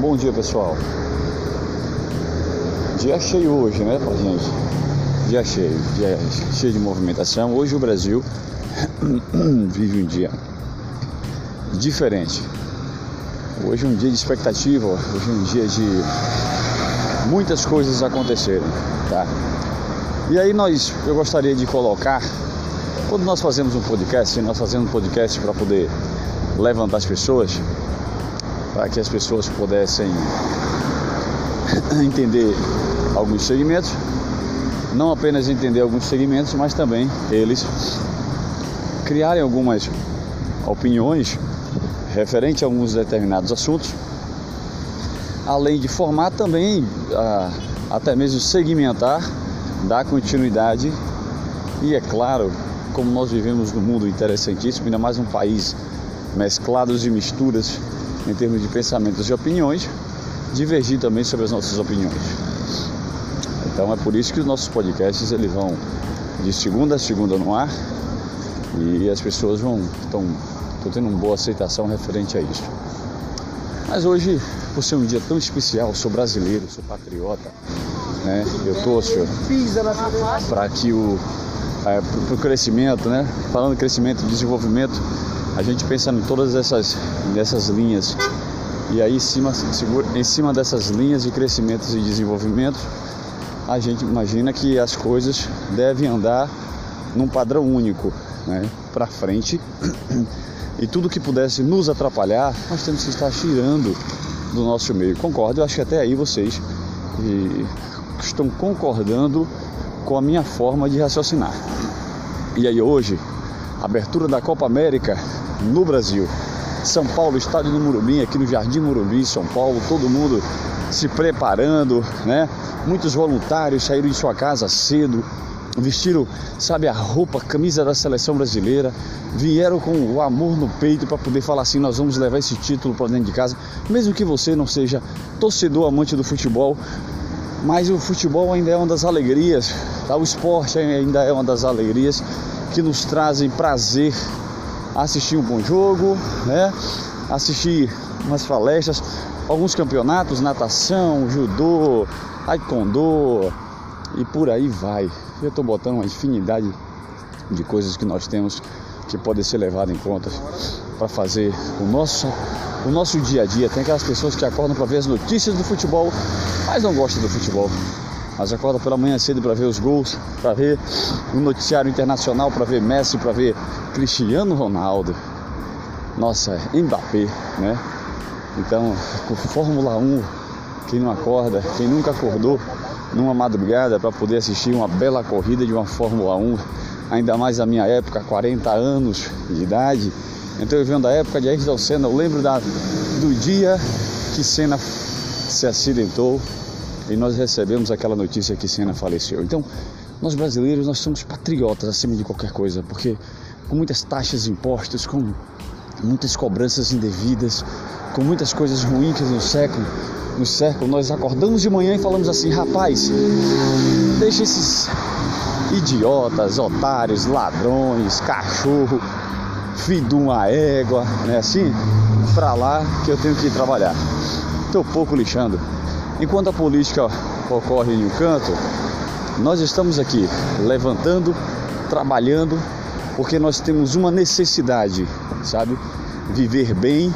Bom dia pessoal. Dia cheio hoje, né, pra gente? Dia cheio, dia cheio de movimentação. Hoje o Brasil vive um dia diferente. Hoje é um dia de expectativa, hoje é um dia de muitas coisas acontecerem, tá? E aí nós, eu gostaria de colocar, quando nós fazemos um podcast, nós fazemos um podcast para poder levantar as pessoas, para que as pessoas pudessem entender alguns segmentos, não apenas entender alguns segmentos, mas também eles criarem algumas opiniões referente a alguns determinados assuntos, além de formar também, a, até mesmo segmentar, dar continuidade. E é claro, como nós vivemos num mundo interessantíssimo, ainda mais um país mesclados e misturas em termos de pensamentos e opiniões, divergir também sobre as nossas opiniões. Então é por isso que os nossos podcasts eles vão de segunda a segunda no ar e as pessoas vão estão tendo uma boa aceitação referente a isso. Mas hoje, por ser um dia tão especial, sou brasileiro, sou patriota, né? Eu torço para que o é, crescimento, né? Falando crescimento desenvolvimento, a gente pensa em todas essas, essas linhas. E aí, em cima, em cima dessas linhas de crescimento e desenvolvimento, a gente imagina que as coisas devem andar num padrão único, né? Para frente. E tudo que pudesse nos atrapalhar, nós temos que estar tirando do nosso meio. Concordo, eu acho que até aí vocês estão concordando com a minha forma de raciocinar. E aí hoje, abertura da Copa América no Brasil. São Paulo, estádio do Murumbi, aqui no Jardim Murumbi, São Paulo, todo mundo se preparando, né? Muitos voluntários saíram de sua casa cedo, vestiram, sabe, a roupa, a camisa da seleção brasileira, vieram com o amor no peito para poder falar assim: nós vamos levar esse título para dentro de casa, mesmo que você não seja torcedor amante do futebol, mas o futebol ainda é uma das alegrias, tá? O esporte ainda é uma das alegrias que nos trazem prazer assistir um bom jogo, né? Assistir umas palestras, alguns campeonatos, natação, judô, taekwondo e por aí vai. Eu estou botando uma infinidade de coisas que nós temos que podem ser levadas em conta para fazer o nosso, o nosso dia a dia. Tem aquelas pessoas que acordam para ver as notícias do futebol, mas não gostam do futebol. Mas acordam pela manhã cedo para ver os gols, para ver o noticiário internacional, para ver Messi, para ver Cristiano Ronaldo. Nossa, Mbappé, né? Então, com Fórmula 1, quem não acorda, quem nunca acordou numa madrugada para poder assistir uma bela corrida de uma Fórmula 1, ainda mais a minha época, 40 anos de idade. Então eu venho da época de Ayrton Senna, eu lembro da, do dia que Senna se acidentou e nós recebemos aquela notícia que Senna faleceu. Então, nós brasileiros, nós somos patriotas acima de qualquer coisa, porque com muitas taxas impostas, com muitas cobranças indevidas, com muitas coisas ruins que nos cercam, nos cercam, nós acordamos de manhã e falamos assim, rapaz, deixa esses idiotas, otários, ladrões, cachorro, filho de uma égua, né assim, pra lá que eu tenho que ir trabalhar. Tô pouco lixando. Enquanto a política ocorre em um canto, nós estamos aqui levantando, trabalhando, porque nós temos uma necessidade, sabe? Viver bem,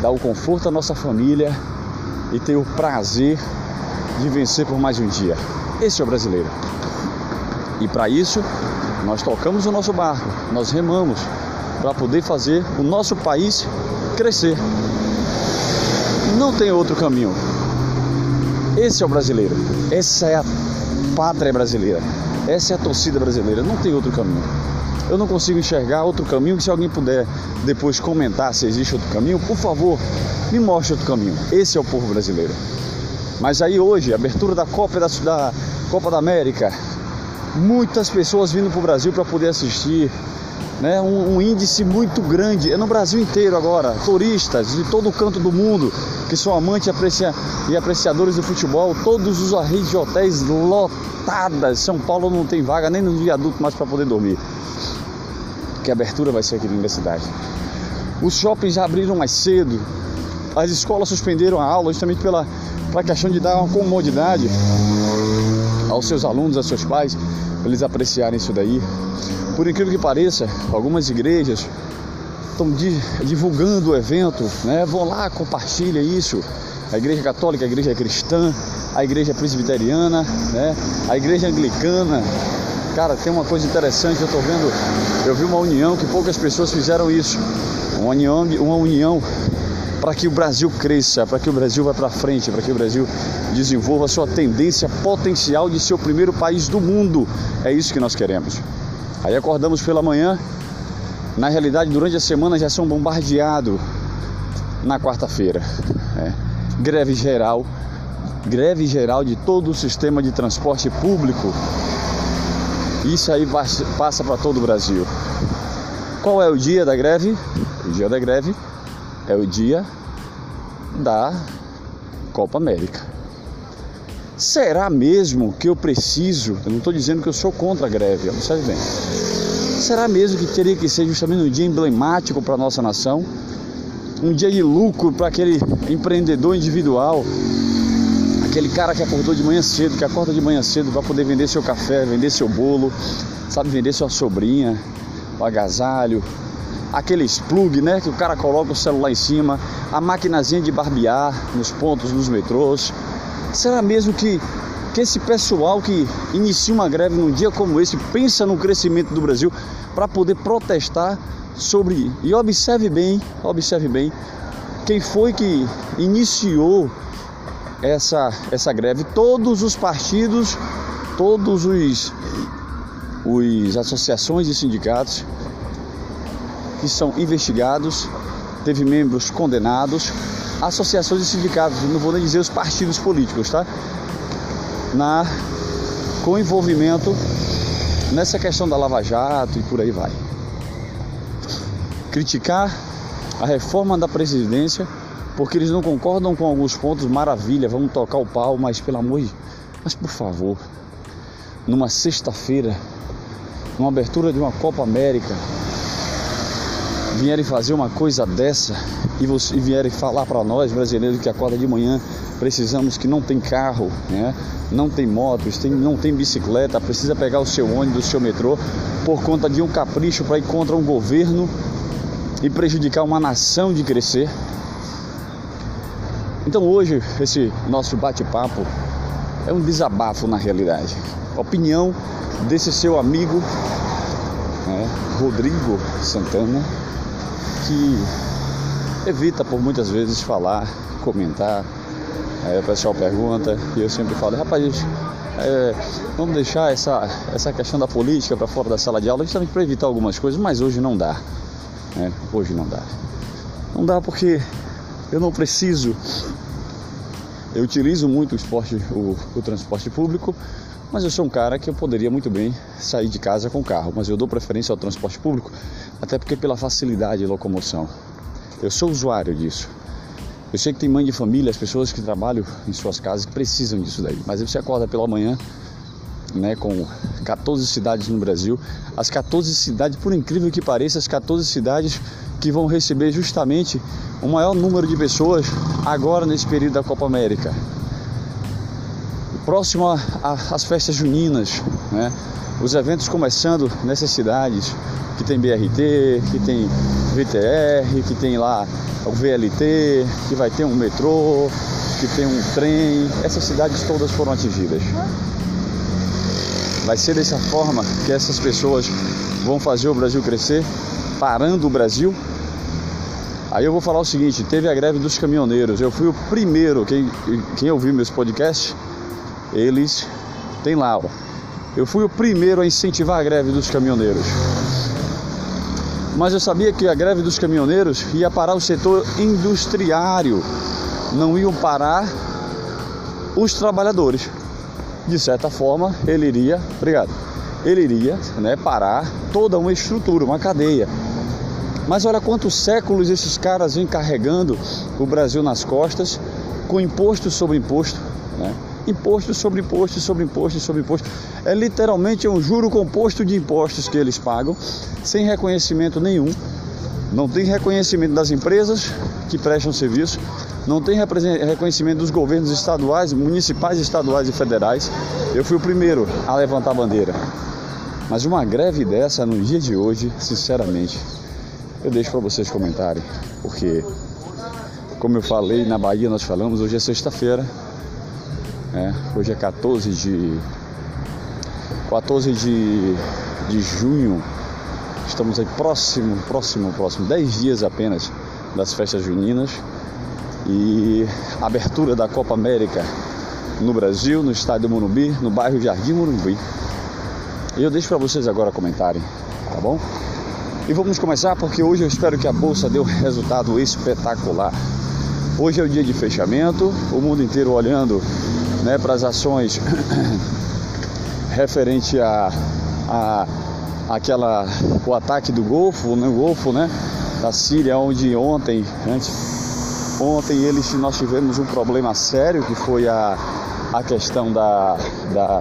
dar o conforto à nossa família e ter o prazer de vencer por mais um dia. Esse é o brasileiro. E para isso, nós tocamos o nosso barco, nós remamos para poder fazer o nosso país crescer. Não tem outro caminho. Esse é o brasileiro. Essa é a pátria brasileira. Essa é a torcida brasileira. Não tem outro caminho. Eu não consigo enxergar outro caminho. Se alguém puder depois comentar se existe outro caminho, por favor, me mostre outro caminho. Esse é o povo brasileiro. Mas aí hoje, abertura da Copa da, da Copa da América, muitas pessoas vindo para o Brasil para poder assistir. Né, um, um, índice muito grande, é no Brasil inteiro agora, turistas de todo canto do mundo que são amantes aprecia, e apreciadores do futebol, todos os redes de hotéis lotadas. São Paulo não tem vaga nem no viaduto mais para poder dormir. Que abertura vai ser aqui da cidade. Os shoppings já abriram mais cedo, as escolas suspenderam a aula justamente pela, pela questão de dar uma comodidade aos seus alunos, aos seus pais, para eles apreciarem isso daí. Por incrível que pareça, algumas igrejas estão divulgando o evento, né? Vão lá, compartilha isso. A igreja católica, a igreja cristã, a igreja presbiteriana, né? A igreja anglicana. Cara, tem uma coisa interessante, eu estou vendo, eu vi uma união que poucas pessoas fizeram isso. Uma união, uma união para que o Brasil cresça, para que o Brasil vá para frente, para que o Brasil desenvolva sua tendência potencial de ser o primeiro país do mundo. É isso que nós queremos. Aí acordamos pela manhã, na realidade durante a semana já são bombardeados na quarta-feira. É. Greve geral, greve geral de todo o sistema de transporte público. Isso aí passa para todo o Brasil. Qual é o dia da greve? O dia da greve é o dia da Copa América. Será mesmo que eu preciso? Eu não estou dizendo que eu sou contra a greve, observe bem. Será mesmo que teria que ser justamente um dia emblemático para a nossa nação? Um dia de lucro para aquele empreendedor individual, aquele cara que acordou de manhã cedo, que acorda de manhã cedo para poder vender seu café, vender seu bolo, sabe, vender sua sobrinha, o agasalho, aqueles plug, né, que o cara coloca o celular em cima, a maquinazinha de barbear nos pontos dos metrôs. Será mesmo que que esse pessoal que inicia uma greve num dia como esse pensa no crescimento do Brasil para poder protestar sobre e observe bem, observe bem quem foi que iniciou essa essa greve. Todos os partidos, todos os os associações e sindicatos que são investigados, teve membros condenados, associações e sindicatos, não vou nem dizer os partidos políticos, tá? Na, com envolvimento nessa questão da Lava Jato e por aí vai. Criticar a reforma da presidência porque eles não concordam com alguns pontos, maravilha, vamos tocar o pau, mas pelo amor de mas por favor, numa sexta-feira, numa abertura de uma Copa América, vierem fazer uma coisa dessa e, você, e vierem falar para nós brasileiros que acorda de manhã precisamos que não tem carro, né? não tem motos, tem, não tem bicicleta, precisa pegar o seu ônibus, o seu metrô por conta de um capricho para ir contra um governo e prejudicar uma nação de crescer. Então hoje esse nosso bate-papo é um desabafo na realidade. Opinião desse seu amigo né, Rodrigo Santana que evita por muitas vezes falar, comentar. Aí o pessoal pergunta e eu sempre falo, rapaz, é, vamos deixar essa, essa questão da política para fora da sala de aula justamente para evitar algumas coisas, mas hoje não dá. Né? Hoje não dá. Não dá porque eu não preciso. Eu utilizo muito o esporte, o, o transporte público, mas eu sou um cara que eu poderia muito bem sair de casa com carro, mas eu dou preferência ao transporte público, até porque pela facilidade de locomoção. Eu sou usuário disso. Eu sei que tem mãe de família, as pessoas que trabalham em suas casas que precisam disso daí. Mas você acorda pela manhã, né, com 14 cidades no Brasil, as 14 cidades, por incrível que pareça, as 14 cidades que vão receber justamente o maior número de pessoas agora nesse período da Copa América próximo às festas juninas, né? Os eventos começando nessas cidades que tem BRT, que tem VTR, que tem lá o VLT, que vai ter um metrô, que tem um trem. Essas cidades todas foram atingidas. Vai ser dessa forma que essas pessoas vão fazer o Brasil crescer, parando o Brasil. Aí eu vou falar o seguinte: teve a greve dos caminhoneiros. Eu fui o primeiro, quem, quem ouviu meus podcasts, eles têm lá. Ó. Eu fui o primeiro a incentivar a greve dos caminhoneiros. Mas eu sabia que a greve dos caminhoneiros ia parar o setor industriário, não iam parar os trabalhadores. De certa forma, ele iria, obrigado, ele iria né, parar toda uma estrutura, uma cadeia. Mas olha quantos séculos esses caras vêm carregando o Brasil nas costas, com imposto sobre imposto. Né? Imposto sobre imposto sobre imposto sobre imposto. É literalmente um juro composto de impostos que eles pagam, sem reconhecimento nenhum Não tem reconhecimento das empresas que prestam serviço, não tem reconhecimento dos governos estaduais, municipais, estaduais e federais. Eu fui o primeiro a levantar a bandeira. Mas uma greve dessa no dia de hoje, sinceramente, eu deixo para vocês comentarem, porque como eu falei, na Bahia nós falamos, hoje é sexta-feira, né? hoje é 14 de 14 de, de junho, estamos aí próximo, próximo, próximo, 10 dias apenas das festas juninas e abertura da Copa América no Brasil, no estádio Morumbi, no bairro Jardim Morumbi. E eu deixo para vocês agora comentarem, tá bom? E vamos começar porque hoje eu espero que a bolsa dê um resultado espetacular. Hoje é o dia de fechamento, o mundo inteiro olhando né, para as ações referente a, a aquela o ataque do Golfo, né, Golfo, né, da Síria, onde ontem, antes, ontem eles nós tivemos um problema sério que foi a, a questão da, da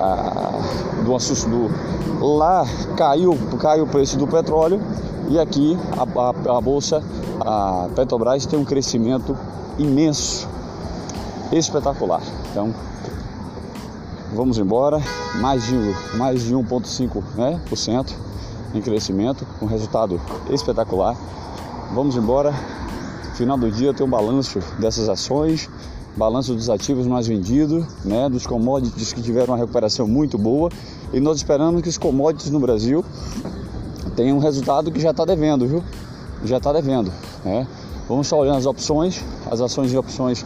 a, do assusto do lá caiu caiu o preço do petróleo e aqui a, a, a bolsa, a Petrobras tem um crescimento imenso, espetacular. Então, vamos embora, mais de, mais de 1,5% né, por cento em crescimento, um resultado espetacular. Vamos embora. Final do dia tem um balanço dessas ações, balanço dos ativos mais vendidos, né, dos commodities que tiveram uma recuperação muito boa. E nós esperamos que os commodities no Brasil tem um resultado que já está devendo, viu? Já está devendo. Né? Vamos estar olhando as opções, as ações e opções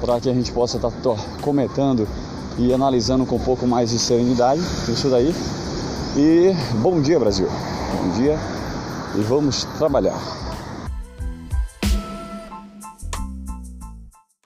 para que a gente possa estar tá comentando e analisando com um pouco mais de serenidade isso daí. E bom dia, Brasil. Bom dia e vamos trabalhar.